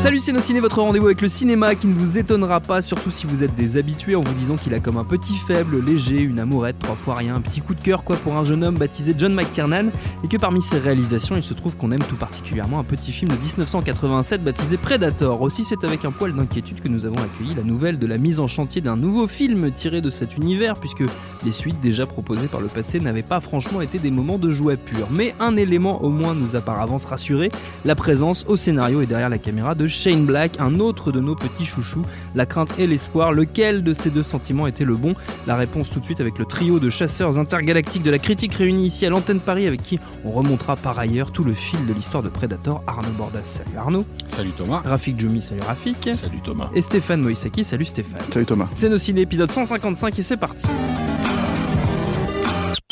Salut c'est ciné, votre rendez-vous avec le cinéma qui ne vous étonnera pas, surtout si vous êtes des habitués en vous disant qu'il a comme un petit faible, léger, une amourette, trois fois rien, un petit coup de cœur quoi pour un jeune homme baptisé John McTiernan, et que parmi ses réalisations il se trouve qu'on aime tout particulièrement un petit film de 1987 baptisé Predator. Aussi c'est avec un poil d'inquiétude que nous avons accueilli la nouvelle de la mise en chantier d'un nouveau film tiré de cet univers, puisque les suites déjà proposées par le passé n'avaient pas franchement été des moments de joie pur. Mais un élément au moins nous a par avance rassuré, la présence au scénario et derrière la caméra de Shane Black, un autre de nos petits chouchous. La crainte et l'espoir, lequel de ces deux sentiments était le bon? La réponse tout de suite avec le trio de chasseurs intergalactiques de la critique réunis ici à l'antenne Paris avec qui on remontera par ailleurs tout le fil de l'histoire de Predator. Arnaud Bordas, salut Arnaud. Salut Thomas. Rafik Djoumi, salut Rafik. Salut Thomas. Et Stéphane Moïsaki, salut Stéphane. Salut Thomas. C'est nos ciné épisode 155 et c'est parti.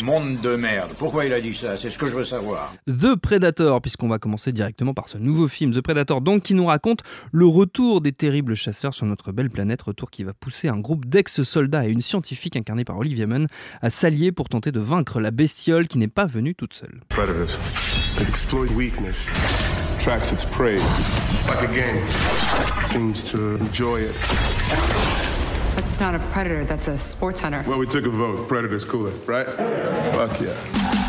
Monde de merde. Pourquoi il a dit ça? C'est ce que je veux savoir. The Predator, puisqu'on va commencer directement par ce nouveau film, The Predator, donc qui nous raconte le retour des terribles chasseurs sur notre belle planète, retour qui va pousser un groupe d'ex-soldats et une scientifique incarnée par Olivia Munn à s'allier pour tenter de vaincre la bestiole qui n'est pas venue toute seule. Predators. It exploit weakness, tracks its prey, like a game. Seems to enjoy it. That's not a predator, that's a sports hunter. Well, we took a vote. Predator's cooler, right? Fuck yeah.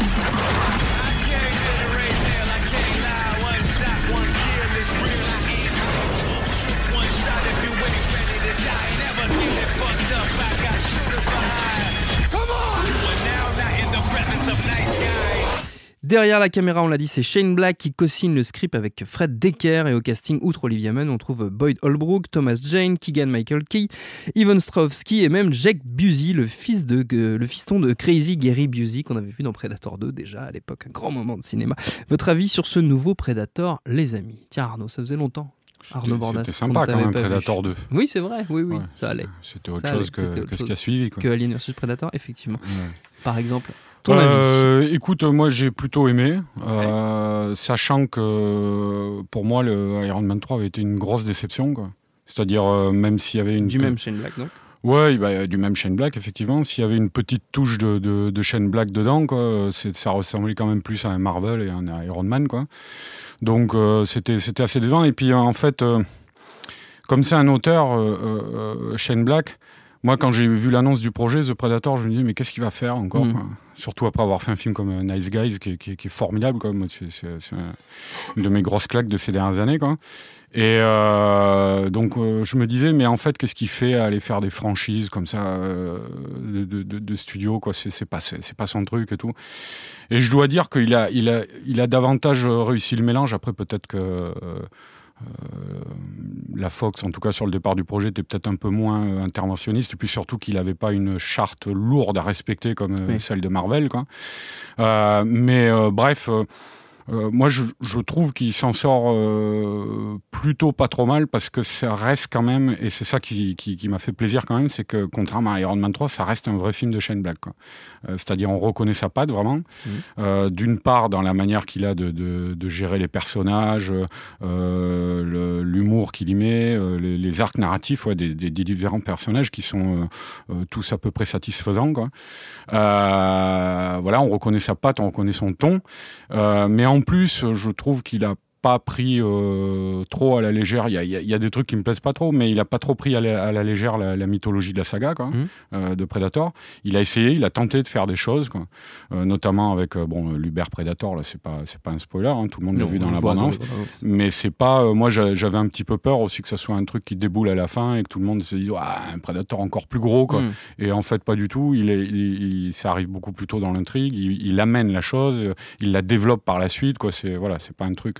Derrière la caméra, on l'a dit, c'est Shane Black qui co-signe le script avec Fred Decker et au casting, outre Olivia Munn, on trouve Boyd Holbrook, Thomas Jane, Keegan Michael Key, Ivan Stravsky et même Jake Busey, le, fils de, euh, le fiston de Crazy Gary Busey qu'on avait vu dans Predator 2 déjà à l'époque, un grand moment de cinéma. Votre avis sur ce nouveau Predator, les amis? Tiens Arnaud, ça faisait longtemps. Arnaud Bordas. C'était sympa quand même. Predator 2. Oui, c'est vrai, oui, oui, Ouais, ça allait. C'était autre Ça chose allait, que, c'était autre que ce qui a suivi. Quoi. Que Alien vs Predator, effectivement. Ouais. Par exemple, ton avis Euh, écoute, moi j'ai plutôt aimé, euh, sachant que pour moi le Iron Man 3 avait été une grosse déception. C'est-à-dire, euh, même s'il y avait une. Du même Shane Black, donc Ouais, bah, du même Shane Black, effectivement. S'il y avait une petite touche de, de, de Shane Black dedans, quoi, ça ressemblait quand même plus à un Marvel et un Iron Man. Quoi. Donc c'était assez décevant. Et puis en fait, comme c'est un auteur, Shane Black, moi quand j'ai vu l'annonce du projet The Predator, je me dis mais qu'est-ce qu'il va faire encore quoi Surtout après avoir fait un film comme euh, Nice Guys, qui, est- qui est- qui est formidable. Quoi. C'est- C'est c'est un- une de mes grosses claques de ces dernières années. Quoi. Et euh, donc, euh, je me disais, mais en fait, qu'est-ce qu'il fait à aller faire des franchises comme ça euh, de, de, studio quoi? C'est pas, c'est pas son truc et tout. Et je dois dire qu'il a, il a, il a davantage réussi le mélange. Après, peut-être que la Fox, en tout cas sur le départ du projet, était peut-être un peu moins euh, interventionniste. Et puis surtout qu'il n'avait pas une charte lourde à respecter comme euh, Oui. celle de Marvel. Quoi. Euh, mais euh, bref. Euh, moi, je, je trouve qu'il s'en sort euh, plutôt pas trop mal parce que ça reste quand même, et c'est ça qui, qui, qui m'a fait plaisir quand même, c'est que contrairement à Iron Man 3, ça reste un vrai film de Shane Black. Euh, C'est-à-dire, on reconnaît sa patte vraiment. Euh, D'une part, dans la manière qu'il a de, de, de gérer les personnages, le- l'humour qu'il y met, les, les arcs narratifs ouais, des, des- des différents personnages qui sont tous à peu près satisfaisants. Quoi. Voilà, on reconnaît sa patte, on reconnaît son ton. Mais en plus, je trouve qu'il a pas pris euh, trop à la légère. Il y, a, y a- il y a des trucs qui me plaisent pas trop, mais il a pas trop pris à la, à la légère la, la mythologie de la saga, quoi, Mhm. euh, de Predator. Il a essayé, il a tenté de faire des choses, quoi. Euh, notamment avec euh, bon l'Uber Predator. Là, c'est pas c'est pas un spoiler, hein, tout le monde l'a vu dans on le la voit bande les bandes annonces. mais c'est pas. euh, moi, j'a- j'avais un petit peu peur aussi que ça soit un truc qui déboule à la fin et que tout le monde se dise ah, un Predator encore plus gros, quoi. Mm. Et en fait, pas du tout. Il est, il- il- ça arrive beaucoup plus tôt dans l'intrigue. Il, il amène la chose, euh, il la développe par la suite. Quoi. C'est voilà, c'est pas un truc.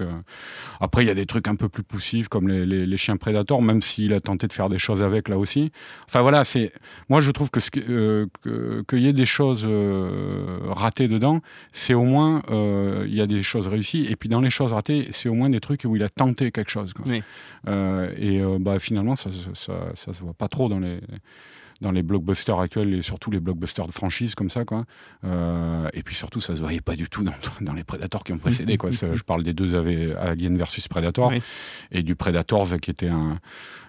Après, il y a des trucs un peu plus poussifs comme les, les- les chiens prédateurs, même s'il a tenté de faire des choses avec là aussi. Enfin voilà, c'est. Moi, je trouve que ce euh, que- qu'il y ait des choses euh, ratées dedans, c'est au moins euh, il y a des choses réussies. Et puis dans les choses ratées, c'est au moins des trucs où il a tenté quelque chose. quoi. Oui. Et bah, finalement, ça, ça, ça, ça se voit pas trop dans les dans les blockbusters actuels et surtout les blockbusters de franchise comme ça, quoi. Euh, et puis surtout, ça se voyait pas du tout dans, dans les Predators qui ont précédé, quoi. Je parle des deux Alien versus Predator et du Predators qui était un,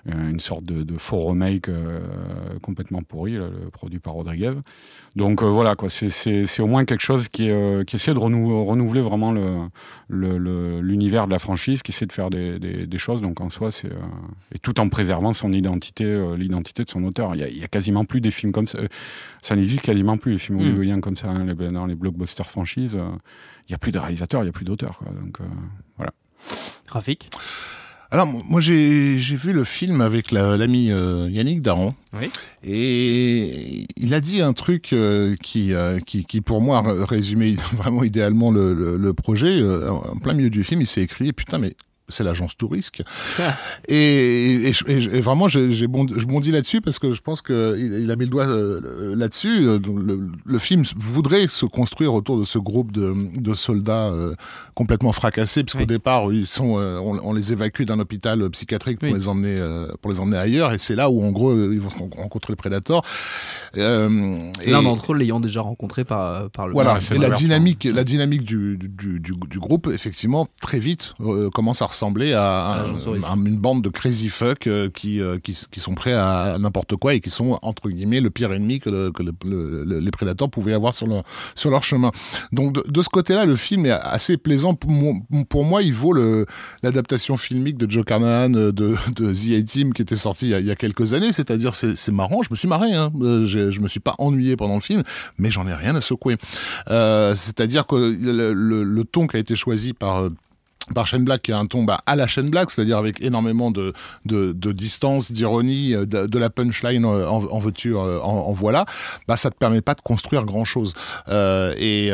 une sorte de, de faux remake euh, complètement pourri, produit par Rodriguez. Donc euh, voilà, quoi. C'est au moins quelque chose qui, qui essaie de renouveler vraiment l'univers le, de la franchise, qui essaie de faire des, des, choses. Donc en soi, c'est et tout en préservant son identité, l'identité de son auteur. Il y, a, quasiment plus des films comme ça. Ça n'existe quasiment plus les films mm. hollywoodiens comme ça hein, dans les blockbusters franchises. Il n'y a plus de réalisateurs, il n'y a plus d'auteurs. Donc voilà. Rafik alors moi j'ai vu le film avec l'ami euh, Yannick Daron oui. et il a dit un truc euh, qui, euh, qui, qui pour moi résumait vraiment idéalement le, le projet en plein milieu du film il s'est écrit putain mais c'est l'agence Tourisque. Ah. Et, et, vraiment, j'ai je bondis là-dessus parce que je pense qu'il il a mis le doigt euh, là-dessus. Euh, le, film voudrait se construire autour de ce groupe de, de soldats euh, complètement fracassés, puisqu'au départ, ils sont, on, les évacue d'un hôpital psychiatrique pour les emmener, pour les emmener ailleurs. Et c'est là où, en gros, ils vont rencontrer le prédateur. L'un d'entre eux l'ayant déjà rencontré par, par le. Voilà. Et la dynamique, la dynamique du, du, du, du, groupe, effectivement, très vite commence à ressembler à, une bande de crazy fuck euh, qui, euh, qui, qui, sont prêts à n'importe quoi et qui sont, entre guillemets, le pire ennemi que, que les prédateurs pouvaient avoir sur leur, sur leur chemin. Donc, de, ce côté-là, le film est assez plaisant. Pour moi, pour moi il vaut l'adaptation filmique de Joe Carnahan euh, de, de The A-Team qui était sorti il y, a, quelques années. C'est-à-dire, c'est marrant. Je me suis marré. Hein. Je, je me suis pas ennuyé pendant le film, mais j'en ai rien à secouer. Euh, C'est-à-dire que le, le, le, ton qui a été choisi par par Shane Black qui a un ton à la Shane Black, c'est-à-dire avec énormément de, de, distance, d'ironie, euh, de, la punchline euh, en, en euh, en, voilà, bah ça te permet pas de construire grand-chose. Euh, et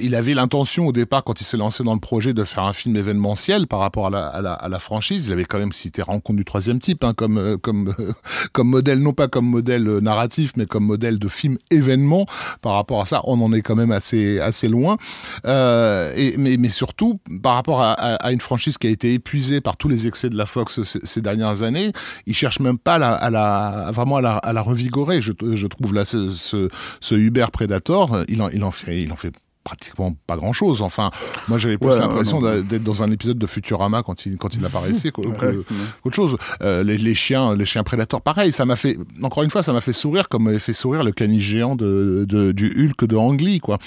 il avait l'intention au départ, quand il s'est lancé dans le projet, de faire un film événementiel par rapport à la, à la, à la franchise. Il avait quand même cité Rencontre du troisième type hein, comme, comme, comme modèle, non pas comme modèle narratif, mais comme modèle de film événement. Par rapport à ça, on en est quand même assez, assez loin. et, mais, mais surtout, par rapport à, une franchise qui a été épuisée par tous les excès de la Fox ces, dernières années, ils cherchent même pas à la, vraiment à la, revigorer. Je, trouve là ce, ce, Uber Predator, il en, fait, il en fait pratiquement pas grand chose. Enfin, moi j'avais plus l'impression d'être dans un épisode de Futurama quand il quand il apparaissait qu'autre chose. Euh, les, chiens, les chiens prédateurs, pareil. Ça m'a fait encore une fois, ça m'a fait sourire comme m'avait fait sourire le caniche géant de, du Hulk de Ang Lee, quoi.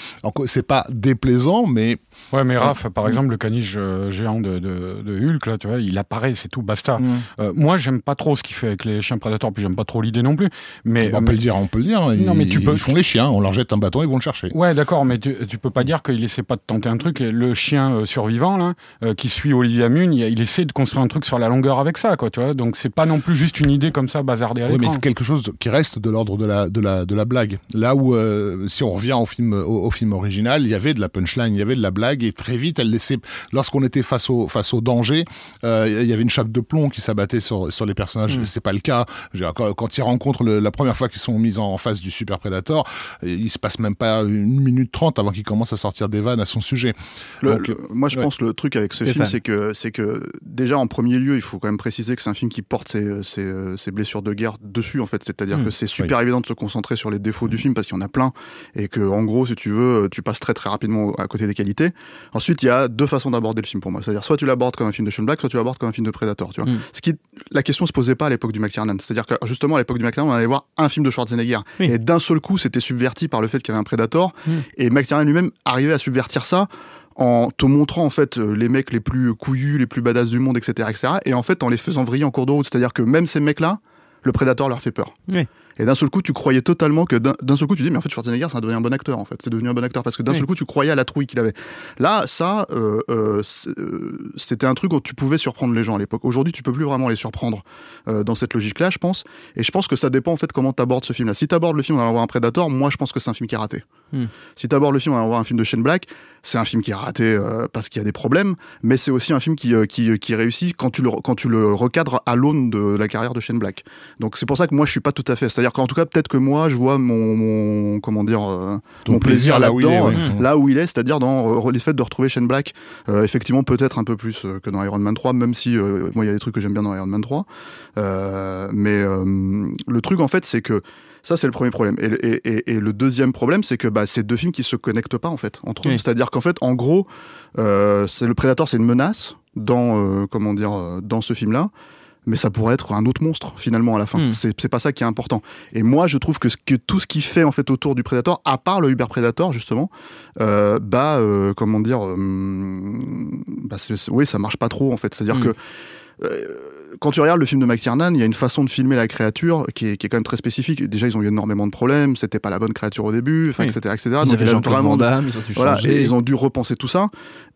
C'est pas déplaisant, mais ouais, mais Raph, par exemple, le caniche euh, géant de, de, Hulk, là, tu vois, il apparaît, c'est tout, basta. Mm. Euh, moi, j'aime pas trop ce qu'il fait avec les chiens prédateurs, puis j'aime pas trop l'idée non plus. Mais on peut le dire, on peut le dire. Non, mais tu peux. Ils font les chiens, on leur jette un bâton, ils vont le chercher. Ouais, d'accord, mais tu, tu peux pas dire qu'il essaie pas de tenter un truc. Le chien euh, survivant là, euh, qui suit Olivia Munn, il, essaie de construire un truc sur la longueur avec ça, quoi. Tu vois Donc c'est pas non plus juste une idée comme ça bazardée à oui, mais quelque chose qui reste de l'ordre de la de la de la blague. Là où euh, si on revient au film au, film original, il y avait de la punchline, il y avait de la blague et très vite elle laissait. Lorsqu'on était face au face au danger, il y avait une chape de plomb qui s'abattait sur sur les personnages. Mm. C'est pas le cas. Quand, quand ils rencontrent la première fois qu'ils sont mis en, face du super prédateur, il se passe même pas une minute trente avant qu'ils commencent à sortir des vannes à son sujet. Donc, moi, je pense le truc avec ce film, c'est que, c'est que déjà en premier lieu, il faut quand même préciser que c'est un film qui porte ses, ses, blessures de guerre dessus, en fait. C'est-à-dire hmm. que c'est super évident de se concentrer sur les défauts du film parce qu'il y en a plein et que, en gros, si tu veux, tu passes très très rapidement à côté des qualités. Ensuite, il y a deux façons d'aborder le film pour moi. C'est-à-dire soit tu l'abordes comme un film de Sean Black, soit tu l'abordes comme un film de Predator. Tu vois. Hmm. Ce qui, la question se posait pas à l'époque du McTiernan. C'est-à-dire que justement à l'époque du McTiernan, on allait voir un film de Schwarzenegger et d'un seul coup, c'était subverti par le fait qu'il y avait un Predator et McTiernan lui-même arrivait à subvertir ça en te montrant en fait euh, les mecs les plus couillus, les plus badass du monde, etc., etc. Et en fait en les faisant vriller en cours de route. C'est-à-dire que même ces mecs-là, le prédateur leur fait peur. Oui. Et d'un seul coup, tu croyais totalement que d'un seul coup, tu dis, mais en fait, Schwarzenegger, c'est devenu un bon acteur, en fait. C'est devenu un bon acteur parce que d'un seul coup, tu croyais à la trouille qu'il avait. Là, ça, euh, euh, euh, c'était un truc où tu pouvais surprendre les gens à l'époque. Aujourd'hui, tu peux plus vraiment les surprendre dans cette logique-là, je pense. Et je pense que ça dépend, en fait, comment tu abordes ce film-là. Si tu abordes le film en allant voir un Predator, moi, je pense que c'est un film qui est raté. Hmm. Si tu abordes le film en allant voir un film de Shane Black, c'est un film qui est raté parce qu'il y a des problèmes, mais c'est aussi un film qui, qui, qui, réussit quand tu le, quand tu le recadres à l'aune de la carrière de Shane Black. Donc c'est pour ça que moi, je suis pas tout à fait. C'est-à-dire c'est-à-dire qu'en tout cas, peut-être que moi, je vois mon, comment dire, mon plaisir, là-dedans, là, où il est, c'est-à-dire dans le fait de retrouver Shane Black, effectivement, peut-être un peu plus que dans Iron Man 3, même si moi, il y a des trucs que j'aime bien dans Iron Man 3. mais le truc, en fait, c'est que ça, c'est le premier problème. Et, le deuxième problème, c'est que bah, c'est deux films qui se connectent pas en fait entre eux. C'est-à-dire qu'en fait, en gros, euh, c'est le Prédateur, c'est une menace dans euh, comment dire euh, dans ce film-là. Mais ça pourrait être un autre monstre finalement à la fin. Hmm. C'est pas ça qui est important. Et moi, je trouve que, que, tout ce qui fait en fait autour du Predator, à part le Uber Predator justement, bah comment dire, bah, oui, ça marche pas trop en fait. C'est-à-dire hmm. que quand tu regardes le film de McTiernan, il y a une façon de filmer la créature qui est, qui est, quand même très spécifique. Déjà, ils ont eu énormément de problèmes, c'était pas la bonne créature au début, etc., etc. Ils, Donc, ils, vraiment, ils, ont dû voilà, ils ont dû repenser tout ça.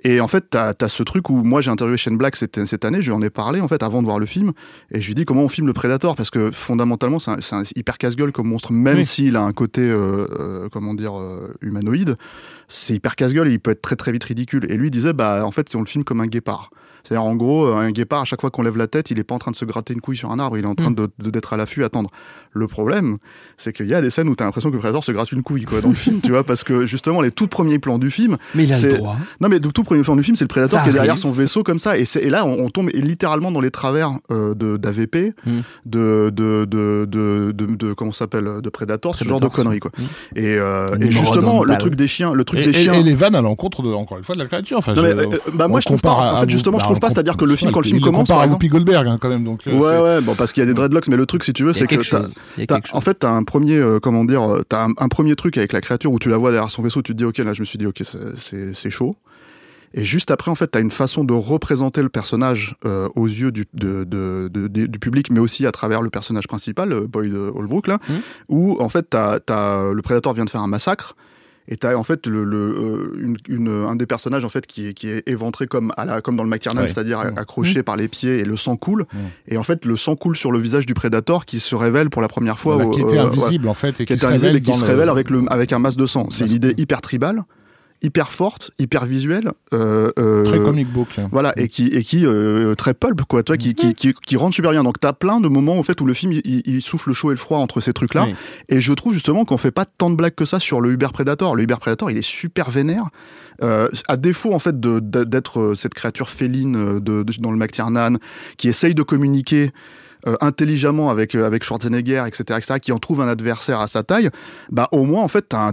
Et en fait, tu as, ce truc où moi j'ai interviewé Shane Black cette, cette, année, je lui en ai parlé en fait avant de voir le film, et je lui dis comment on filme le Predator, parce que fondamentalement c'est un, hyper casse-gueule comme monstre, même s'il a un côté, euh, euh, comment dire, euh, humanoïde, c'est hyper casse-gueule et il peut être très très vite ridicule. Et lui il disait, bah en fait, si on le filme comme un guépard. C'est-à-dire, en gros, un guépard, à chaque fois qu'on lève la tête, il n'est pas en train de se gratter une couille sur un arbre, il est en train mm. de d'être à l'affût, attendre. Le problème, c'est qu'il y a des scènes où tu as l'impression que le Predator se gratte une couille quoi, dans le film, tu vois, parce que justement, les tout premiers plans du film. Mais il a le droit. Non, mais le tout premier plan du film, c'est le Predator qui est derrière son vaisseau comme ça. Et, et là, on, tombe littéralement dans les travers euh, d'AVP, mm. de, de, de, de, de, comment s'appelle, de Predator, ce genre de conneries, quoi. Mm. Et, euh, et justement, le truc des chiens, le truc et, des chiens. Et les vannes à l'encontre, de, encore une fois, de la créature. Enfin, euh, bah, moi, je trouve pas. En fait, justement, je trouve pas, c'est-à-dire que le film, quand le film commence. par à Goldberg, hein, quand même. Donc, ouais, ouais, bon, parce qu'il y a des dreadlocks, mais le truc, si tu veux, c'est que. En fait, t'as un premier, comment dire, t'as un premier truc avec la créature où tu la vois derrière son vaisseau, tu te dis, ok, là, je me suis dit, ok, c'est chaud. Et juste après, en fait, tu as une façon de représenter le personnage euh, aux yeux du, du, public, mais aussi à travers le personnage principal, euh, Boyd Holbrook, là, mmh. où en fait, as, le prédateur vient de faire un massacre. Et tu as en fait le, euh, une, un des personnages en fait qui est, qui est éventré comme, à la, comme dans le McTiernan, c'est-à-dire mmh. accroché mmh. par les pieds et le sang coule. Et en fait, le sang coule sur le visage du prédateur qui se révèle pour la première fois. qui était invisible en fait. Et qui, se révèle, et qui se révèle avec, le, avec un masque de sang. C'est une idée hyper tribale hyper forte, hyper visuelle. Euh, euh, très comic book. Voilà, et qui, et qui euh, très pulp, quoi, toi, qui, qui, qui, qui, rend super bien. Donc, t'as plein de moments, en fait, où le film, il, souffle le chaud et le froid entre ces trucs-là. Et je trouve, justement, qu'on fait pas tant de blagues que ça sur le Uber Predator. Le Uber Predator, il est super vénère. à défaut, en fait, d'être cette créature féline de, dans le McTiernan, qui essaye de communiquer euh, intelligemment avec, euh, avec Schwarzenegger, etc., etc., qui en trouve un adversaire à sa taille, bah au moins, en fait, t'as,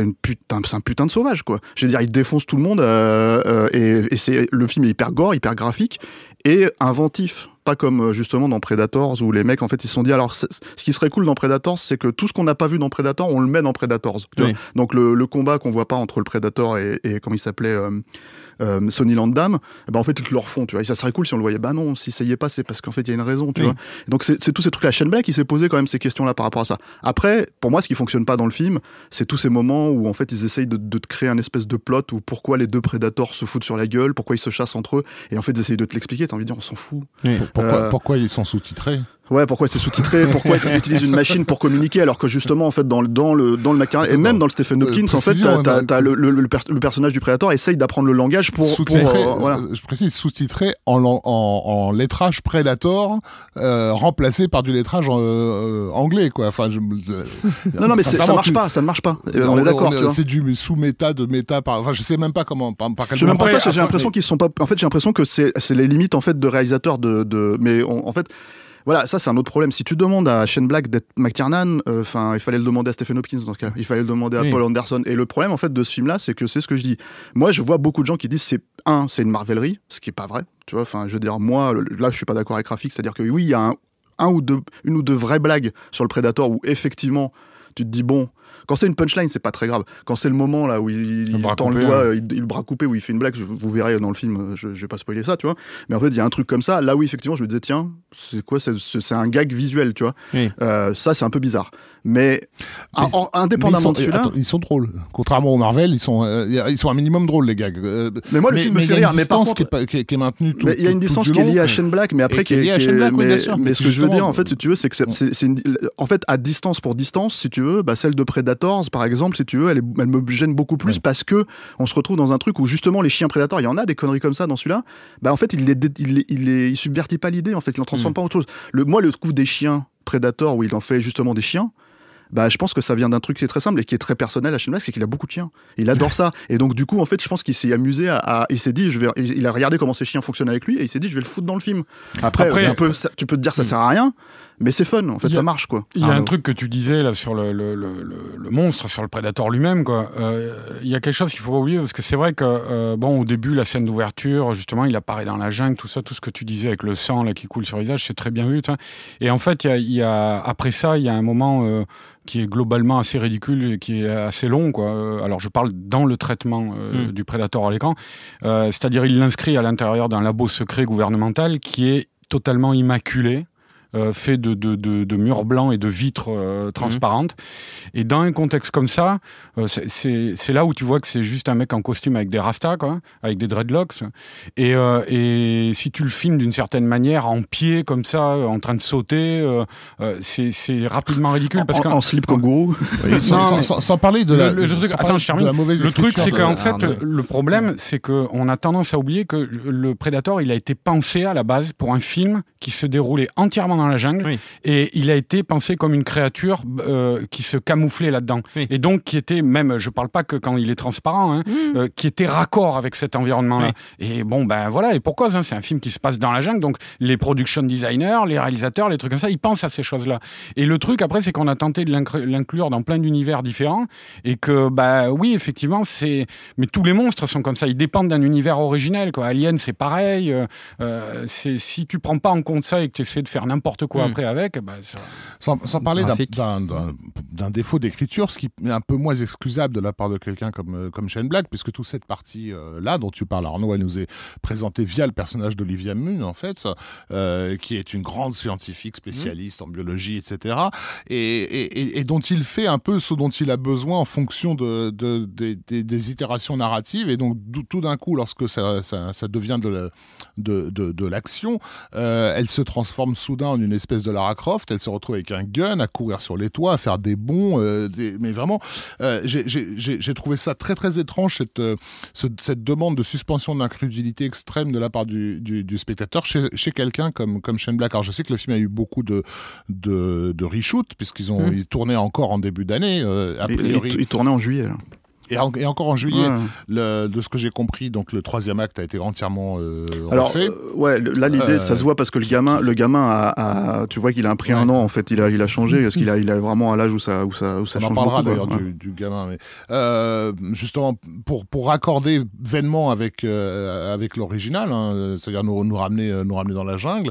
une putain, c'est un putain de sauvage, quoi. Je veux dire, il défonce tout le monde, euh, et, c'est, le film est hyper gore, hyper graphique, et inventif pas comme justement dans Predators où les mecs en fait ils se sont dit alors ce qui serait cool dans Predators c'est que tout ce qu'on n'a pas vu dans Predator on le met dans Predators donc le, combat qu'on voit pas entre le Predator et, et comment il s'appelait euh, Sony Landam, eh ben en fait ils te le refont, tu vois. Et ça serait cool si on le voyait. Bah non, si ça y est pas, c'est parce qu'en fait il y a une raison, tu vois. Donc c'est tous ces trucs. La chaîne Black qui s'est posé quand même ces questions-là par rapport à ça. Après, pour moi, ce qui fonctionne pas dans le film, c'est tous ces moments où en fait ils essayent de, de, te créer un espèce de plot où pourquoi les deux prédateurs se foutent sur la gueule, pourquoi ils se chassent entre eux, et en fait ils essayent de te l'expliquer. T'as envie de dire on s'en fout. Pourquoi, euh, pourquoi ils sont sous-titrés? Ouais, pourquoi c'est sous-titré? Pourquoi est-ce qu'ils utilisent une machine pour communiquer alors que justement en fait dans le dans le dans le et même dans le Stephen euh, Hopkins en fait t'as, le, le, le, personnage du prédateur essaye d'apprendre le langage pour, pour euh, voilà. je précise sous-titré en, en, en, lettrage Predator euh, remplacé par du lettrage anglais quoi. Enfin je, non non mais ça marche pas, ça ne marche pas. on, est d'accord. C'est du sous méta de méta par enfin je sais même pas comment par, par quel. Je même pas ça. J'ai l'impression qu'ils sont pas. En fait j'ai l'impression que c'est c'est les limites en fait de réalisateurs de de mais en fait voilà, ça c'est un autre problème. Si tu demandes à Shane Black d'être McTiernan, euh, enfin, il fallait le demander à Stephen Hopkins dans ce cas. Il fallait le demander à Paul Anderson. Et le problème en fait de ce film-là, c'est que c'est ce que je dis. Moi, je vois beaucoup de gens qui disent c'est un, c'est une marvelerie, ce qui est pas vrai. Tu vois, enfin, je veux dire, moi, là, je suis pas d'accord avec Rafik, c'est-à-dire que oui, il y a un, un ou deux, une ou deux vraies blagues sur le Predator où effectivement, tu te dis bon, quand c'est une punchline, c'est pas très grave. Quand c'est le moment là où il, il tend le doigt, il, le bras coupé, où il fait une blague, vous verrez dans le film, je, je, vais pas spoiler ça, tu vois. Mais en fait, il y a un truc comme ça, là où effectivement, je me disais, tiens, c'est quoi C'est un gag visuel, tu vois. Euh, ça, c'est un peu bizarre. Mais, indépendamment de celui-là. Ils sont drôles. Contrairement au Marvel, ils sont, euh, ils sont un minimum drôles, les gags. Euh, mais moi, le film me fait rire. Mais par contre. Qui est, qui, est, maintenue tout, Il y a une distance qui est liée à Shane Black, mais après qui est. liée à Shane Black, mais, mais ce que je veux dire, en fait, si tu veux, c'est que c'est en fait, à distance pour distance, si tu veux, bah, celle de Predators, par exemple, si tu veux, elle, elle me gêne beaucoup plus parce que on se retrouve dans un truc où justement les chiens prédateurs, il y en a des conneries comme ça dans celui-là. Bah, en fait, il, les, il, il, il, subvertit pas l'idée, en fait, il en transforme mm. pas en autre chose. Le, moi, le coup des chiens Predator où il en fait justement des chiens, bah, je pense que ça vient d'un truc qui est très simple et qui est très personnel à Shane Black, c'est qu'il a beaucoup de chiens. Il adore ça. Et donc, du coup, en fait, je pense qu'il s'est amusé à, il s'est dit, je vais, il a regardé comment ces chiens fonctionnent avec lui et il s'est dit, je vais le foutre dans le film. Après, tu, peux, tu peux te dire, ça hmm. sert à rien mais c'est fun en fait ça marche quoi il y a un truc que tu disais là sur le, le, le, monstre sur le prédateur lui-même quoi euh, il y a quelque chose qu'il faut pas oublier parce que c'est vrai que euh, bon au début la scène d'ouverture justement il apparaît dans la jungle tout ça tout ce que tu disais avec le sang là qui coule sur le visage c'est très bien vu et en fait il y, a, après ça il y a un moment euh, qui est globalement assez ridicule et qui est assez long. Quoi. Alors je parle dans le traitement hmm. du prédateur à l'écran, c'est-à-dire il l'inscrit à l'intérieur d'un labo secret gouvernemental qui est totalement immaculé. Euh, fait de, de, de, murs blancs et de vitres euh, transparentes. Et dans un contexte comme ça, euh, c'est là où tu vois que c'est juste un mec en costume avec des rastas, quoi, avec des dreadlocks. Et, et si tu le filmes d'une certaine manière, en pied comme ça, en train de sauter, c'est rapidement ridicule. Parce en, en slip kangourou sans, sans, parler de la, le, truc, attends, je termine. Le truc, c'est qu'en fait, le problème, c'est qu'on a tendance à oublier que le Predator, il a été pensé à la base pour un film qui se déroulait entièrement dans la jungle. Et il a été pensé comme une créature euh, qui se camouflait là-dedans. Et donc qui était même, je parle pas que quand il est transparent, hein, mmh. euh, qui était raccord avec cet environnement-là. Et bon ben voilà. Et pourquoi hein, c'est un film qui se passe dans la jungle. Donc les production designers, les réalisateurs, les trucs comme ça, ils pensent à ces choses-là. Et le truc après c'est qu'on a tenté de l'inclure dans plein d'univers différents. Et que bah oui effectivement c'est mais tous les monstres sont comme ça, ils dépendent d'un univers originel quoi. Alien c'est pareil, euh, c'est si tu prends pas en compte ça et que tu essaies de faire n'importe quoi hmm. après avec, bah, sans, parler d'un défaut d'écriture, ce qui est un peu moins excusable de la part de quelqu'un comme, euh, comme Shane Black, puisque toute cette partie-là euh, dont tu parles, Arnaud, elle nous est présentée via le personnage d'Olivia Munn, en fait, euh, qui est une grande scientifique spécialiste en biologie, etc., et, et, dont il fait un peu ce dont il a besoin en fonction de, de, des itérations narratives, et donc tout d'un coup, lorsque ça, ça, ça devient de, de, de l'action, elle se transforme soudain en une espèce de Lara Croft. Elle se retrouve avec un gun à courir sur les toits, à faire des bons. Euh, mais vraiment, euh, j'ai trouvé ça très très étrange cette, euh, cette demande de suspension d'incrédulité extrême de la part du, du, spectateur chez, chez quelqu'un comme, comme Shane Black. Alors je sais que le film a eu beaucoup de, de, de reshoot puisqu'ils ont mmh. tourné encore en début d'année. a priori. Il, il, tournait en juillet. Là. Et, encore en juillet, le, de ce que j'ai compris, donc le troisième acte a été entièrement euh, Alors, refait. Euh, ouais, là l'idée, ça se voit parce que le gamin, le gamin a, tu vois qu'il a pris un an en fait, il a, il a changé parce qu'il a, il a vraiment un âge où ça, où ça, où ça On en parlera d'ailleurs du, du, gamin, mais euh, justement pour pour raccorder vainement avec euh, avec l'original, hein, c'est-à-dire nous, nous ramener nous ramener dans la jungle.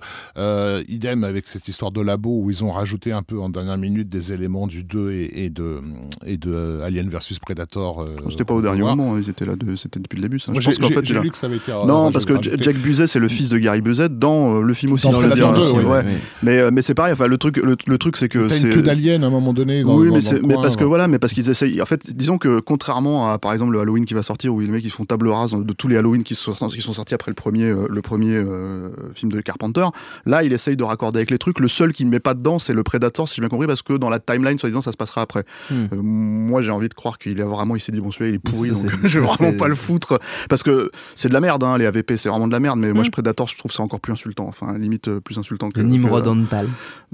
Idem avec cette histoire de labo où ils ont rajouté un peu en dernière minute des éléments du 2 et, et de et de Alien versus Predator c'était pas au dernier moment, ils étaient là, c'était depuis le début. Ça. Moi, je pense j'ai lu que ça avait été. Non, parce que Jack Buzet, c'est le fils de Gary Buzet dans euh, le film aussi. Dans le dire. Mais euh, mais c'est pareil. Enfin, le truc, le, truc, c'est que c'est une queue d'alien à un moment donné. oui, mais, mais parce que voilà, mais parce qu'ils essayent. En fait, disons que contrairement à par exemple le Halloween qui va sortir, où les mecs ils font table rase de tous les Halloween qui sont, qui sont sortis après le premier, le premier film de Carpenter. Là, il essaye de raccorder avec les trucs. Le seul qui ne met pas dedans, c'est le Predator, si j'ai bien compris, parce que dans la timeline, soi-disant, ça se passera après. Hmm. Moi, j'ai envie de croire qu'il a vraiment, s'est dit bon, celui-là, il est pourri, donc je vais vraiment pas le foutre. Parce que c'est de la merde hein, les AVP c'est vraiment de la merde mais moi mm. je Predator je trouve ça encore plus insultant enfin limite euh, plus insultant que Nimrod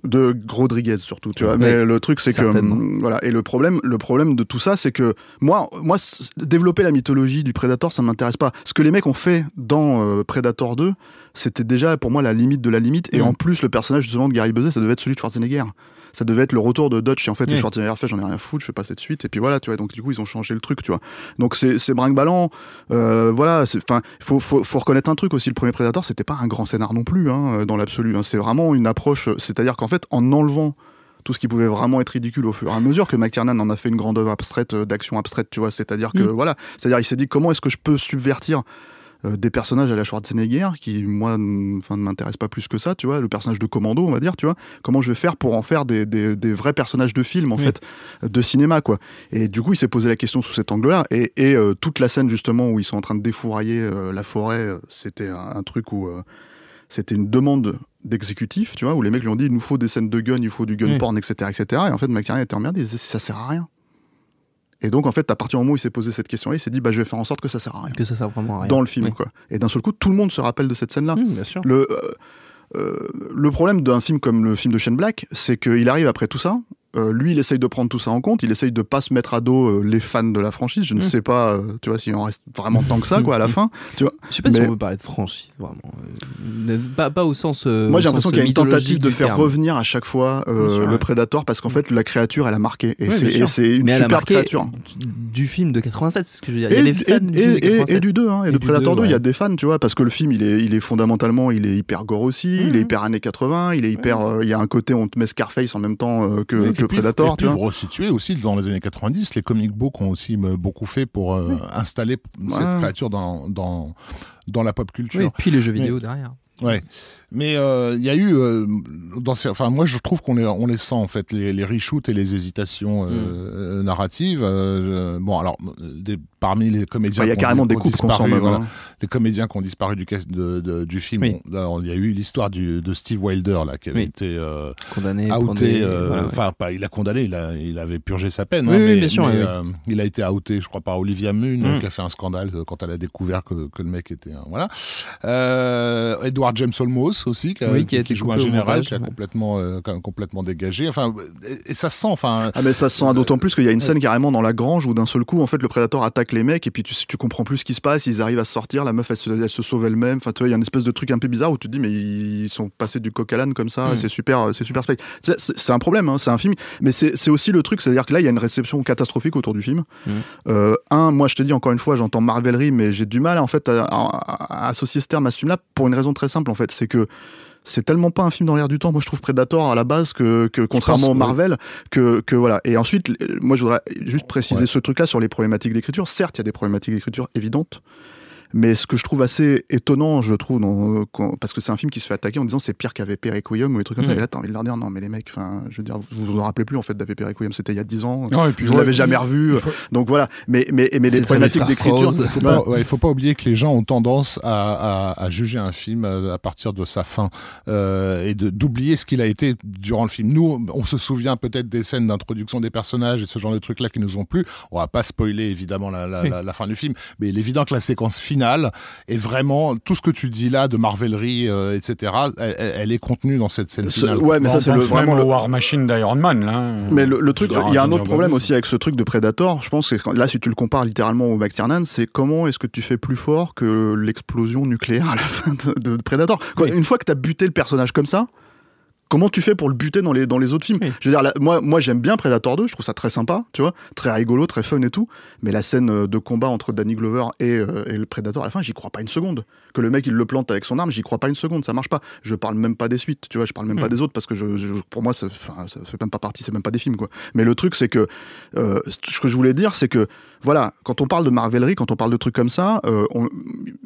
de Rodriguez surtout tu vois. Mais le truc c'est que voilà. Et le problème le problème de tout ça c'est que moi moi développer la mythologie du Predator ça m'intéresse pas. Ce que les mecs ont fait dans euh, Predator 2 c'était déjà pour moi la limite de la limite et mm. en plus le personnage justement de Gary Buzet ça devait être celui de Schwarzenegger ça devait être le retour de Dutch. Et en fait, les Schwarzenegger fait, j'en ai rien à foutre, je fais passer de suite. Et puis voilà, tu vois. Donc du coup, ils ont changé le truc, tu vois. Donc c'est brinque-ballant. Euh, voilà. Enfin, il faut, faut, faut, reconnaître un truc aussi. Le premier Predator, c'était pas un grand scénar non plus, hein, dans l'absolu. Hein. C'est vraiment une approche. C'est-à-dire qu'en fait, en enlevant tout ce qui pouvait vraiment être ridicule au fur et à mesure que McTiernan en a fait une grande œuvre abstraite euh, d'action abstraite tu vois c'est à dire que mm. voilà c'est à dire il s'est dit comment est-ce que je peux subvertir euh, des personnages à la Schwarzenegger qui moi enfin ne m'intéressent pas plus que ça tu vois le personnage de commando on va dire tu vois comment je vais faire pour en faire des, des, des vrais personnages de film en fait de cinéma quoi et du coup il s'est posé la question sous cet angle là et, et euh, toute la scène justement où ils sont en train de défourailler euh, la forêt c'était un, truc où c'était une demande d'exécutif, tu vois, où les mecs lui ont dit il nous faut des scènes de gun, il faut du gun porn, etc., etc. Et en fait, McTiernan était emmerdé, ça sert à rien. Et donc, en fait, à partir du moment où il s'est posé cette question-là, il s'est dit, bah, je vais faire en sorte que ça sert à rien. Que ça sert vraiment à rien. Dans le film, quoi. Et d'un seul coup, tout le monde se rappelle de cette scène-là. bien sûr. Le, euh, le problème d'un film comme le film de Shane Black, c'est qu'il arrive après tout ça, euh, lui, il essaye de prendre tout ça en compte. Il essaye de pas se mettre à dos euh, les fans de la franchise. Je ne mm. sais pas, euh, tu vois, s'il en reste vraiment tant que ça, quoi, à la fin. Tu vois. Je sais pas si on peut parler de franchise, vraiment. Pas, pas, au sens. Moi, j'ai l'impression qu'il y a une tentative de faire revenir à chaque fois le Predator parce qu'en mm. fait, la créature, elle a marqué. Et c'est une super créature. Du film de 87, c'est ce que je veux dire. Il y a des fans et, du 2, hein, et, de Predator 2, il y a des fans, tu vois, parce que le film, il est, il est fondamentalement, il est hyper gore aussi, il est mm. hyper années 80, il est hyper. Il y a un côté, on te met Scarface en même temps que le Predator, tu vois resituer aussi dans les années 90. Les comic books ont aussi euh, beaucoup fait pour euh, installer cette créature dans, dans, dans la pop culture. et puis les jeux vidéo derrière. Ouais. Mais euh, il y a eu, euh, dans ces, enfin moi je trouve qu'on les, on les sent en fait les, les reshoots et les hésitations euh, mm. narratives. bon alors des, parmi les comédiens, il y a carrément des coupes disparu, voilà, hein. les comédiens qui ont disparu du, de, du film. il y a eu l'histoire de Steve Wilder là qui avait été condamné, outé. Enfin pas, il a condamné, il, a, il avait purgé sa peine. Hein, mais, bien sûr, mais, il a été outé, je crois par Olivia Munn mm. qui a fait un scandale quand elle a découvert que, que le mec était voilà. Edward James Olmos aussi, qui, a, qui, joue un général, qui a complètement, euh, complètement dégagé. Enfin, et, ça se sent. Enfin, ah mais ça se sent d'autant plus qu'il y a une scène carrément dans la grange où d'un seul coup, en fait, le prédateur attaque les mecs et puis tu, tu comprends plus ce qui se passe. Ils arrivent à sortir, la meuf elle se, elle se sauve elle-même. Enfin, tu vois, il y a une espèce de truc un peu bizarre où tu te dis mais ils sont passés du coq à l'âne comme ça. Mm. C'est super, c'est super C'est un problème, hein, c'est un film, mais c'est aussi le truc, c'est-à-dire que là il y a une réception catastrophique autour du film. Mm. Euh, un, moi je te dis encore une fois, j'entends marvelerie, mais j'ai du mal en fait à associer ce terme à ce film-là pour une raison très simple en fait, c'est que c'est tellement pas un film dans l'air du temps. Moi, je trouve Predator à la base que, que contrairement au Marvel, que, que voilà. Et ensuite, moi, je voudrais juste préciser ce truc-là sur les problématiques d'écriture. Certes, il y a des problématiques d'écriture évidentes. Mais ce que je trouve assez étonnant, je trouve, dans, parce que c'est un film qui se fait attaquer en disant c'est pire qu'AVP Requiem ou des trucs comme ça. Mm. Et là, t'as envie de leur dire non, mais les mecs, enfin, je veux dire, vous vous en rappelez plus en fait d'AVP Requiem, c'était il y a 10 ans. Non, et puis, vous l'avez jamais revu. Donc voilà. Mais, mais, mais les problématiques d'écriture. Il faut, pas, faut pas oublier que les gens ont tendance à, à, à juger un film euh, à partir de sa fin euh, et d'oublier ce qu'il a été durant le film. Nous, on se souvient peut-être des scènes d'introduction des personnages et ce genre de trucs-là qui nous ont plu. On va pas spoiler évidemment la, la, la fin du film, mais il est évident que la séquence finale et vraiment tout ce que tu dis là de marvelerie, euh, etc. Elle, est contenue dans cette scène finale. ouais, mais ça c'est le, vraiment le War Machine d'Iron Man là. Mais le, truc, il y a un autre problème aussi avec ce truc de Predator. Je pense que là, si tu le compares littéralement au McTiernan, c'est comment est-ce que tu fais plus fort que l'explosion nucléaire à la fin de, Predator? Une fois que tu as buté le personnage comme ça, comment tu fais pour le buter dans les, dans les autres films Je veux dire, moi, moi j'aime bien Predator 2, je trouve ça très sympa, tu vois, très rigolo, très fun et tout, mais la scène euh, de combat entre Danny Glover et, euh, et le Predator, à la fin, j'y crois pas une seconde. Que le mec, il le plante avec son arme, j'y crois pas une seconde, ça marche pas. Je parle même pas des suites, tu vois, je parle même pas des autres, parce que je, pour moi, ça, ça fait même pas partie, c'est même pas des films, quoi. Mais le truc, c'est que, euh, ce que je voulais dire, c'est que, voilà, quand on parle de marvelerie, quand on parle de trucs comme ça, euh,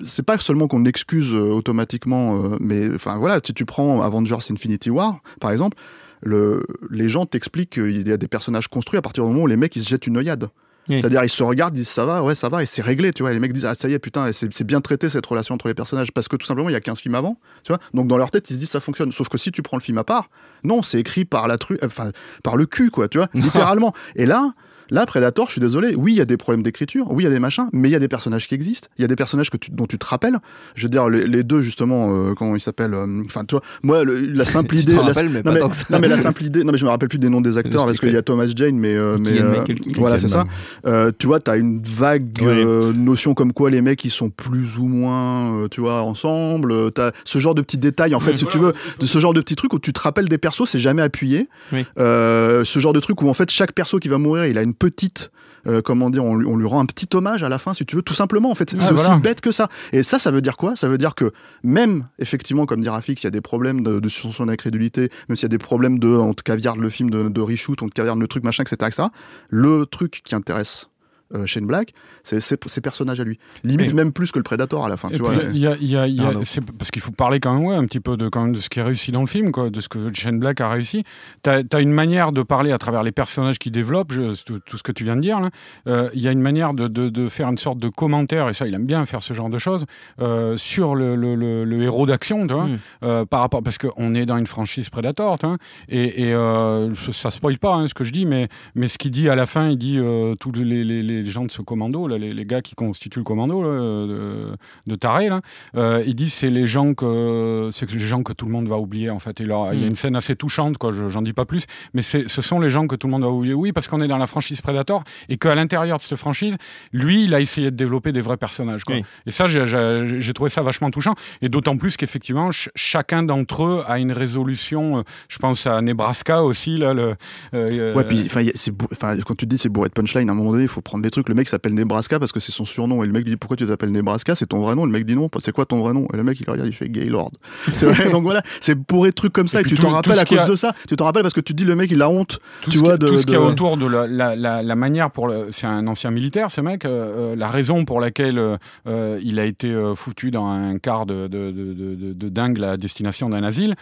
c'est pas seulement qu'on excuse automatiquement, mais enfin voilà, si tu prends Avengers Infinity War, par exemple, le, les gens t'expliquent qu'il y a des personnages construits à partir du moment où les mecs ils se jettent une œillade. C'est-à-dire, ils se regardent, ils disent ça va, ouais, ça va, et c'est réglé, tu vois. les mecs disent, ah, ça y est, putain, c'est bien traité cette relation entre les personnages, parce que tout simplement, il y a 15 films avant, tu vois. Donc, dans leur tête, ils se disent, ça fonctionne. Sauf que si tu prends le film à part, non, c'est écrit par la tru... enfin, par le cul, quoi, tu vois, littéralement. Et là, Là, Predator, je suis désolé, oui, il y a des problèmes d'écriture, oui, il y a des machins, mais il y a des personnages qui existent, il y a des personnages que dont tu te rappelles. Je veux dire, les, deux, justement, euh, comment ils s'appellent euh, Enfin, toi, moi, la simple idée. La, mais non, mais, la simple idée. Non, mais je me rappelle plus des noms des acteurs parce qu'il y a Thomas Jane, mais. Euh, mais voilà, c'est ça. tu vois, tu as une vague notion comme quoi les mecs, ils sont plus ou moins, tu vois, ensemble. Tu as ce genre de petits détails, en fait, si tu veux, de ce genre de petits trucs où tu te rappelles des persos, c'est jamais appuyé. ce genre de truc où, en fait, chaque perso qui va mourir, il a une petite euh, comment dire, on, lui rend un petit hommage à la fin, si tu veux, tout simplement. En fait, c'est aussi bête que ça. Et ça, ça veut dire quoi? Ça veut dire que même, effectivement, comme dit Rafik, il y a des problèmes de, de sur son incrédulité, même s'il y a des problèmes de, on te caviarde le film de, de reshoot, on te caviarde le truc machin, etc., etc. Le truc qui intéresse euh, Shane Black, c'est ses personnages à lui. Limite même plus que le Predator à la fin. Tu vois, y a, y a, y a, parce qu'il faut parler quand même, ouais, un petit peu de, quand même de ce qui est réussi dans le film, quoi, de ce que Shane Black a réussi. Tu as, une manière de parler à travers les personnages qu'il développe, tout, ce que tu viens de dire. Il euh, y a une manière de, de, de, faire une sorte de commentaire, et ça, il aime bien faire ce genre de choses, euh, sur le, le, le, héros d'action, mm. euh, par rapport, parce qu'on est dans une franchise Predator, tu vois, et, et ça spoil pas hein, ce que je dis, mais, mais ce qu'il dit à la fin, il dit tous les, les des gens de ce commando, là, les, gars qui constituent le commando de, de Taré, là, euh, ils disent c'est les gens que c'est les gens que tout le monde va oublier en fait. il y a hmm. une scène assez touchante, quoi. J'en dis pas plus, mais ce sont les gens que tout le monde va oublier. Oui, parce qu'on est dans la franchise Predator et qu'à l'intérieur de cette franchise, lui, il a essayé de développer des vrais personnages. Quoi. Et ça, j'ai trouvé ça vachement touchant. Et d'autant plus qu'effectivement, chacun d'entre eux a une résolution. Euh, je pense à Nebraska aussi là. Le, euh, ouais, puis enfin, quand tu dis c'est bourré de punchline, à un moment donné, il faut prendre des trucs. Le mec s'appelle Nebraska parce que c'est son surnom et le mec dit pourquoi tu t'appelles Nebraska? C'est ton vrai nom. Le mec dit non. C'est quoi ton vrai nom? Et le mec il regarde, il fait Gaylord. donc voilà, c'est bourré de trucs comme ça et, tu t'en rappelles à cause de ça. Tu t'en rappelles parce que tu dis le mec il a honte. Tout tu vois de, tout ce qu'il y a autour de la, la, la, manière pour le... c'est un ancien militaire ce mec. Euh, euh, la raison pour laquelle euh, il a été foutu dans un quart de, de, de, de dingue la destination d'un asile,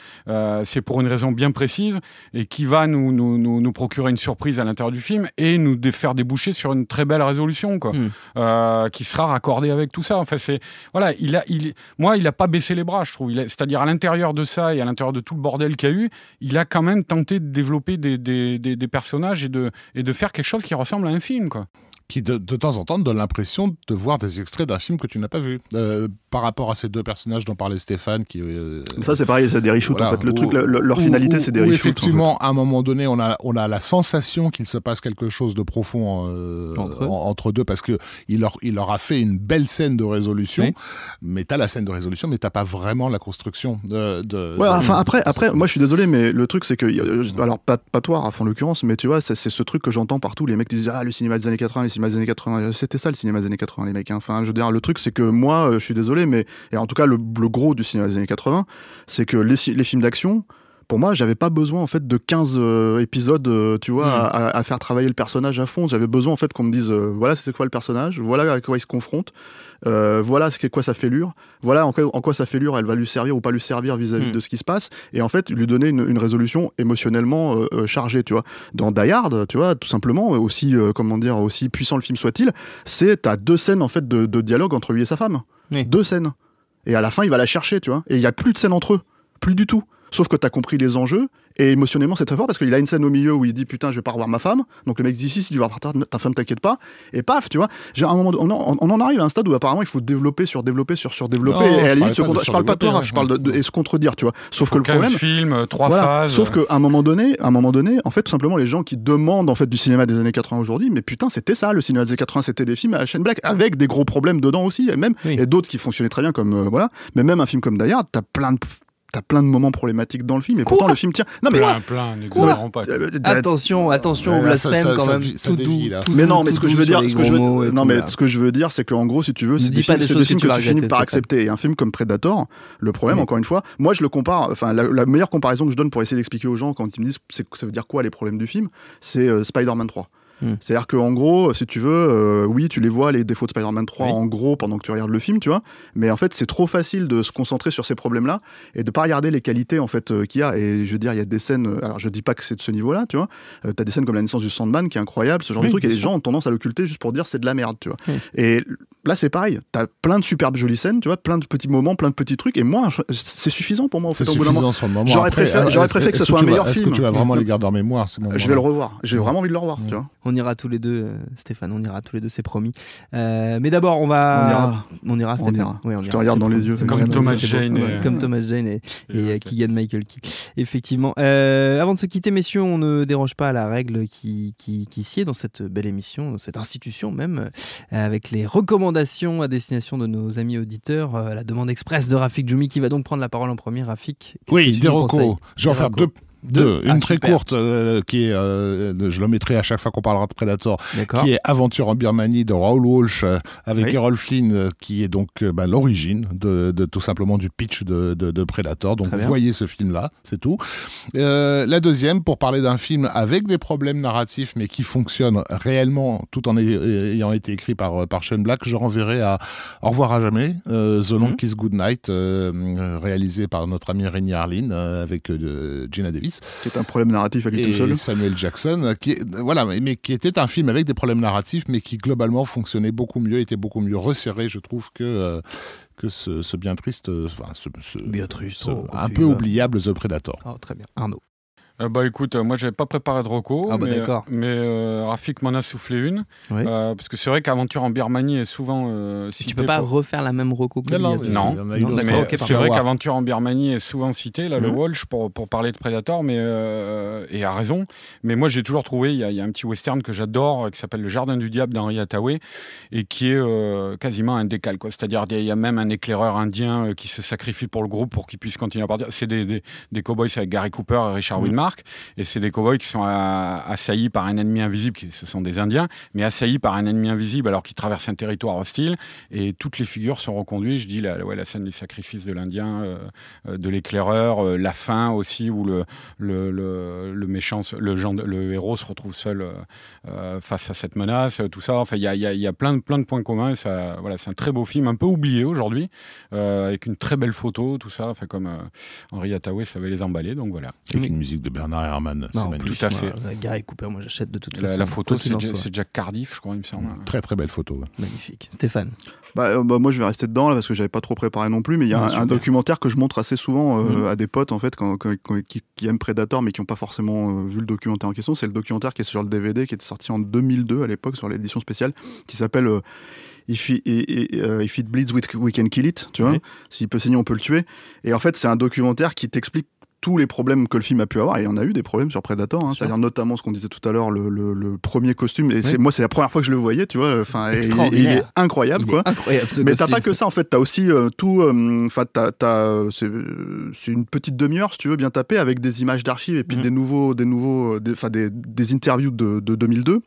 c'est pour une raison bien précise et qui va nous, nous, nous, procurer une surprise à l'intérieur du film et nous faire déboucher sur une très belle résolution quoi, hmm. qui sera raccordée avec tout ça. Enfin, c'est voilà, il a, il, moi, il a pas baissé les bras, je trouve. C'est-à-dire à l'intérieur de ça et à l'intérieur de tout le bordel qu'il y a eu, il a quand même tenté de développer des, des, des, des personnages et de, et de faire quelque chose qui ressemble à un film quoi qui de, temps en temps donne l'impression de voir des extraits d'un film que tu n'as pas vu. Euh, par rapport à ces deux personnages dont parlait Stéphane. Qui, euh, ça, c'est pareil, c'est des reshoots en fait. Le truc, leur finalité, c'est des reshoots. Effectivement, à un moment donné, on a, on a la sensation qu'il se passe quelque chose de profond euh, entre, deux parce que il leur, il leur a fait une belle scène de résolution. Mais tu as la scène de résolution, mais t'as pas vraiment la construction de. de ouais, enfin, après, après, moi, je suis désolé, mais le truc, c'est que. Alors, pas, pas toi, en l'occurrence, mais tu vois, c'est ce truc que j'entends partout. Les mecs disent Ah, le cinéma des années 80, les cinémas des années 80. C'était ça, le cinéma des années 80, les mecs. Hein. Enfin, je le truc, c'est que moi, je suis désolé, mais et en tout cas le, gros du cinéma des années 80, c'est que les, films d'action, pour moi, j'avais pas besoin en fait de 15 euh, épisodes, euh, tu vois, mm. à, faire travailler le personnage à fond. J'avais besoin en fait qu'on me dise, euh, voilà, c'est quoi le personnage, voilà à quoi il se confronte, voilà c'est quoi sa fêlure, voilà en quoi, sa fêlure elle va lui servir ou pas lui servir vis-à-vis mm. de ce qui se passe, et en fait lui donner une, résolution émotionnellement chargée, tu vois. Dans Die Hard, tu vois, tout simplement, aussi comment dire, aussi puissant le film soit-il, c'est t'as deux scènes en fait de, dialogue entre lui et sa femme, deux scènes. Et à la fin, il va la chercher, tu vois. Et il n'y a plus de scène entre eux. Plus du tout. Sauf que tu as compris les enjeux et émotionnellement, c'est très fort parce qu'il a une scène au milieu où il dit putain, je vais pas revoir ma femme. Donc le mec dit si, si tu vas revoir ta, femme, t'inquiète pas. Et paf, tu vois. un moment, on, en arrive à un stade où apparemment il faut développer, sur développer, sur sur développer. et à la limite, je parle pas de toi, je parle de, et se contredire, tu vois. Sauf que le problème. film, trois phases. Sauf qu'à un moment donné, à un moment donné, en fait, tout simplement, les gens qui demandent en fait du cinéma des années 80 aujourd'hui, mais putain, c'était ça, le cinéma des années 80, c'était des films à la chaîne Black avec des gros problèmes dedans aussi, et même et d'autres qui fonctionnaient très bien comme euh, voilà. Mais même un film comme Die Hard, t'as plein de t'as plein de moments problématiques dans le film et pourtant le film tient. Non mais plein plein n'exagérons pas. euh, attention attention ouais, blasphème quand même. tout doux mais non mais ce que je veux dire ce que je veux non mais ce que je veux dire c'est qu'en gros si tu veux c'est des, films, que, tu finis par accepter. Et un film comme Predator le problème encore une fois moi je le compare enfin la, meilleure comparaison que je donne pour essayer d'expliquer aux gens quand ils me disent ça veut dire quoi les problèmes du film c'est euh, Spider-Man 3 Hmm. C'est-à-dire qu'en gros, si tu veux, euh, oui, tu les vois, les défauts de Spider-Man 3, en gros, pendant que tu regardes le film, tu vois. Mais en fait, c'est trop facile de se concentrer sur ces problèmes-là et de pas regarder les qualités, en fait, euh, qu'il y a. Et je veux dire, il y a des scènes, euh, alors je dis pas que c'est de ce niveau-là, tu vois. tu as des scènes comme la naissance du Sandman qui est incroyable, ce genre de truc, et les gens ont tendance à l'occulter juste pour dire c'est de la merde, tu vois. Et là, c'est pareil. Tu as plein de superbes jolies scènes, tu vois, plein de petits moments, plein de petits trucs. Et moi, c'est suffisant pour moi, C'est suffisant sur le moment. J'aurais préféré, que ce soit un meilleur film. Est-ce que tu vas vraiment les garder en mémoire Je vais le revoir. J'ai vraiment envie de le revoir, tu vois. On ira tous les deux euh, Stéphane. On ira tous les deux, c'est promis. Euh, mais d'abord, on va. On ira. On ira, Stéphane. Je te regarde dans les yeux. Comme Thomas Jane. Et... Comme Thomas Jane et, et Keegan Michael Key. Effectivement. Euh, avant de se quitter, messieurs, on ne déroge pas à la règle qui, qui, qui sied dans cette belle émission, dans cette institution même, avec les recommandations à destination de nos amis auditeurs. la demande express de Rafik Djoumi qui va donc prendre la parole en premier. Rafik. Oui, des recos. Je vais en faire deux deux. Une ah, très courte, euh, qui est, euh, je le mettrai à chaque fois qu'on parlera de Predator, qui est Aventure en Birmanie de Raoul Walsh euh, avec Errol Flynn, qui est donc bah, l'origine de, de, tout simplement du pitch de, de, de Predator. Donc vous voyez ce film-là, c'est tout. la deuxième, pour parler d'un film avec des problèmes narratifs, mais qui fonctionne réellement, tout en ayant été écrit par, par Shane Black, je renverrai à Au revoir à jamais, The Long mhm. Kiss Goodnight, réalisé par notre ami Rémi Arlin avec Gina Davis. C'est un problème narratif à lui tout seul. Samuel Jackson, qui, voilà, mais qui était un film avec des problèmes narratifs, mais qui globalement fonctionnait beaucoup mieux, était beaucoup mieux resserré, je trouve, que, euh, que ce, bien triste, enfin, ce, bien triste, oh, un peu oubliable The Predator. Oh, très bien. Arnaud. Euh, bah écoute, euh, moi j'avais pas préparé de reco, ah, bah, mais, d'accord. mais euh, Rafik m'en a soufflé une, Oui. euh, parce que c'est vrai qu'Aventure en Birmanie est souvent euh, Tu citée peux pas pour- refaire la même reco que Non, lui, non, euh, mais Non, Mais c'est vrai qu'Aventure en Birmanie est souvent cité, là, le Mhm. Walsh, pour, pour parler de Predator, mais, euh, et a raison. Mais moi, j'ai toujours trouvé, il y, a- il y a un petit western que j'adore, euh, qui s'appelle Le Jardin du Diable d'Henri Hathaway, et qui est euh, quasiment un décal. quoi. C'est-à-dire, il y a- même un éclaireur indien euh, qui se sacrifie pour le groupe pour qu'il puisse continuer à partir. C'est des, des, des cowboys avec Gary Cooper et Richard Mhm. Et c'est des cowboys qui sont assaillis par un ennemi invisible, ce sont des Indiens, mais assaillis par un ennemi invisible alors qu'ils traversent un territoire hostile, et toutes les figures sont reconduites. Je dis la, scène du sacrifice de l'Indien, euh, euh, de l'éclaireur, euh, la fin aussi où le, méchant, le, héros se retrouve seul face à cette menace, tout ça. Enfin, il y a, plein, de, points communs. c'est un très beau film, un peu oublié aujourd'hui, avec une très belle photo, tout ça. Enfin, comme Henri Hathaway savait les emballer, donc voilà. Bernard Herrmann, Non, c'est. Tout à moi, fait. euh, Gary Cooper, moi j'achète de toute La, façon. la photo, c'est Jack, soit. c'est Jack Cardiff, je crois, il me semble. Très très belle photo. ouais. Magnifique. Stéphane. Bah, euh, bah, moi je vais rester dedans là parce que j'avais pas trop préparé non plus mais il y a Ah, un, documentaire que je montre assez souvent euh, Mhm. à des potes en fait quand, quand- quand- qui, qui aiment Predator mais qui n'ont pas forcément euh, vu le documentaire en question c'est le documentaire qui est sur le DVD qui était sorti en 2002 à l'époque sur l'édition spéciale qui s'appelle euh, If, it, If bleeds we we can kill it tu vois Oui. s'il peut saigner on peut le tuer et en fait c'est un documentaire qui t'explique tous les problèmes que le film a pu avoir, et il y en a eu des problèmes sur Predator, hein, c'est-à-dire notamment ce qu'on disait tout à l'heure, le, le- le premier costume. Et Oui. c'est moi, c'est la première fois que je le voyais, tu vois. Enfin, il, il est incroyable, Il quoi. est incroyable ce Mais t'as pas que ça en fait, t'as aussi euh, tout. euh, Enfin, t'as, t'as, euh, c'est, une petite demi-heure si tu veux bien taper avec des images d'archives et puis Mhm. des nouveaux, des nouveaux, euh, des, enfin des, des interviews de, de 2002.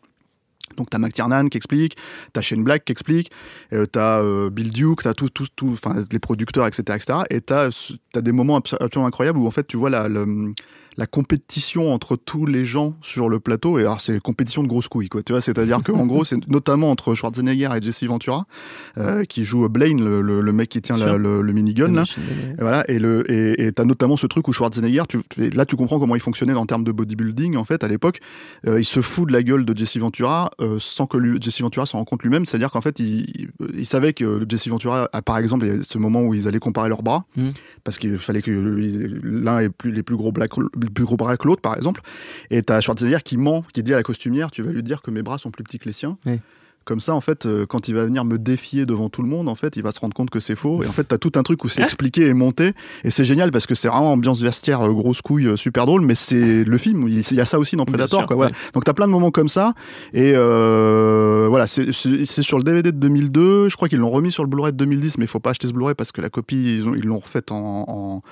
Donc t'as McTiernan qui explique, t'as Shane Black qui explique, euh, t'as euh, Bill Duke, t'as tous, tous, tous, enfin les producteurs, etc., etc. Et t'as, t'as des moments abs- absolument incroyables où en fait tu vois la, le- la compétition entre tous les gens sur le plateau. Et alors c'est compétition de grosses couilles, quoi. Tu vois, c'est-à-dire que en gros c'est notamment entre Schwarzenegger et Jesse Ventura euh, qui joue Blaine, le, le- le mec qui tient la- le, le minigun là. Et voilà, et le et et t'as notamment ce truc où Schwarzenegger, tu, là tu comprends comment il fonctionnait en termes de bodybuilding en fait à l'époque. Euh, il se fout de la gueule de Jesse Ventura euh, sans que lui, Jesse Ventura s'en rende compte lui-même. C'est-à-dire qu'en fait il, il savait que Jesse Ventura, a, par exemple, il y a ce moment où ils allaient comparer leurs bras Mm. parce qu'il fallait que l'un ait plus les plus gros que le plus gros bras que l'autre par exemple. Et t'as Schwarzenegger qui ment, qui dit à la costumière, tu vas lui dire que mes bras sont plus petits que les siens. Comme ça, en fait, euh, quand il va venir me défier devant tout le monde, en fait, il va se rendre compte que c'est faux. Et en fait, t'as tout un truc où c'est expliqué et monté. Et c'est génial parce que c'est vraiment ambiance vestiaire, euh, grosse couille, euh, super drôle. Mais c'est le film. Il il y a ça aussi dans Predator. sûr, quoi, voilà. Donc t'as plein de moments comme ça. Et euh, voilà, c'est- sur le DVD de 2002. Je crois qu'ils l'ont remis sur le Blu-ray de 2010, mais il faut pas acheter ce Blu-ray parce que la copie, ils ont- ils l'ont refaite en, en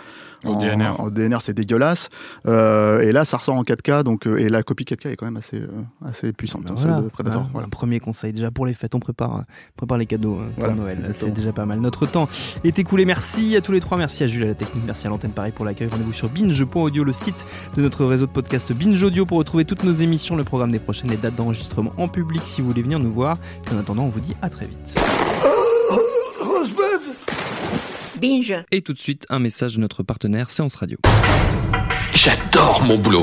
Au DNR. En DNR, c'est dégueulasse. Euh, et là, ça ressort en 4K. Donc, euh, et la copie 4K est quand même assez, euh, assez puissante. Ben hein, voilà, Predator. voilà. Voilà. Un premier conseil déjà pour les fêtes, on prépare, prépare les cadeaux euh, pour Voilà, Noël. C'est déjà pas mal. Notre temps est écoulé. Merci à tous les trois. Merci à Jules à la technique. Merci à l'antenne Paris pour l'accueil. Rendez-vous sur binge.audio, le site de notre réseau de podcast Binge Audio pour retrouver toutes nos émissions, le programme des prochaines, les dates d'enregistrement en public si vous voulez venir nous voir. Et en attendant, on vous dit à très vite. Binge. Et tout de suite, un message de notre partenaire Séance Radio. J'adore mon boulot.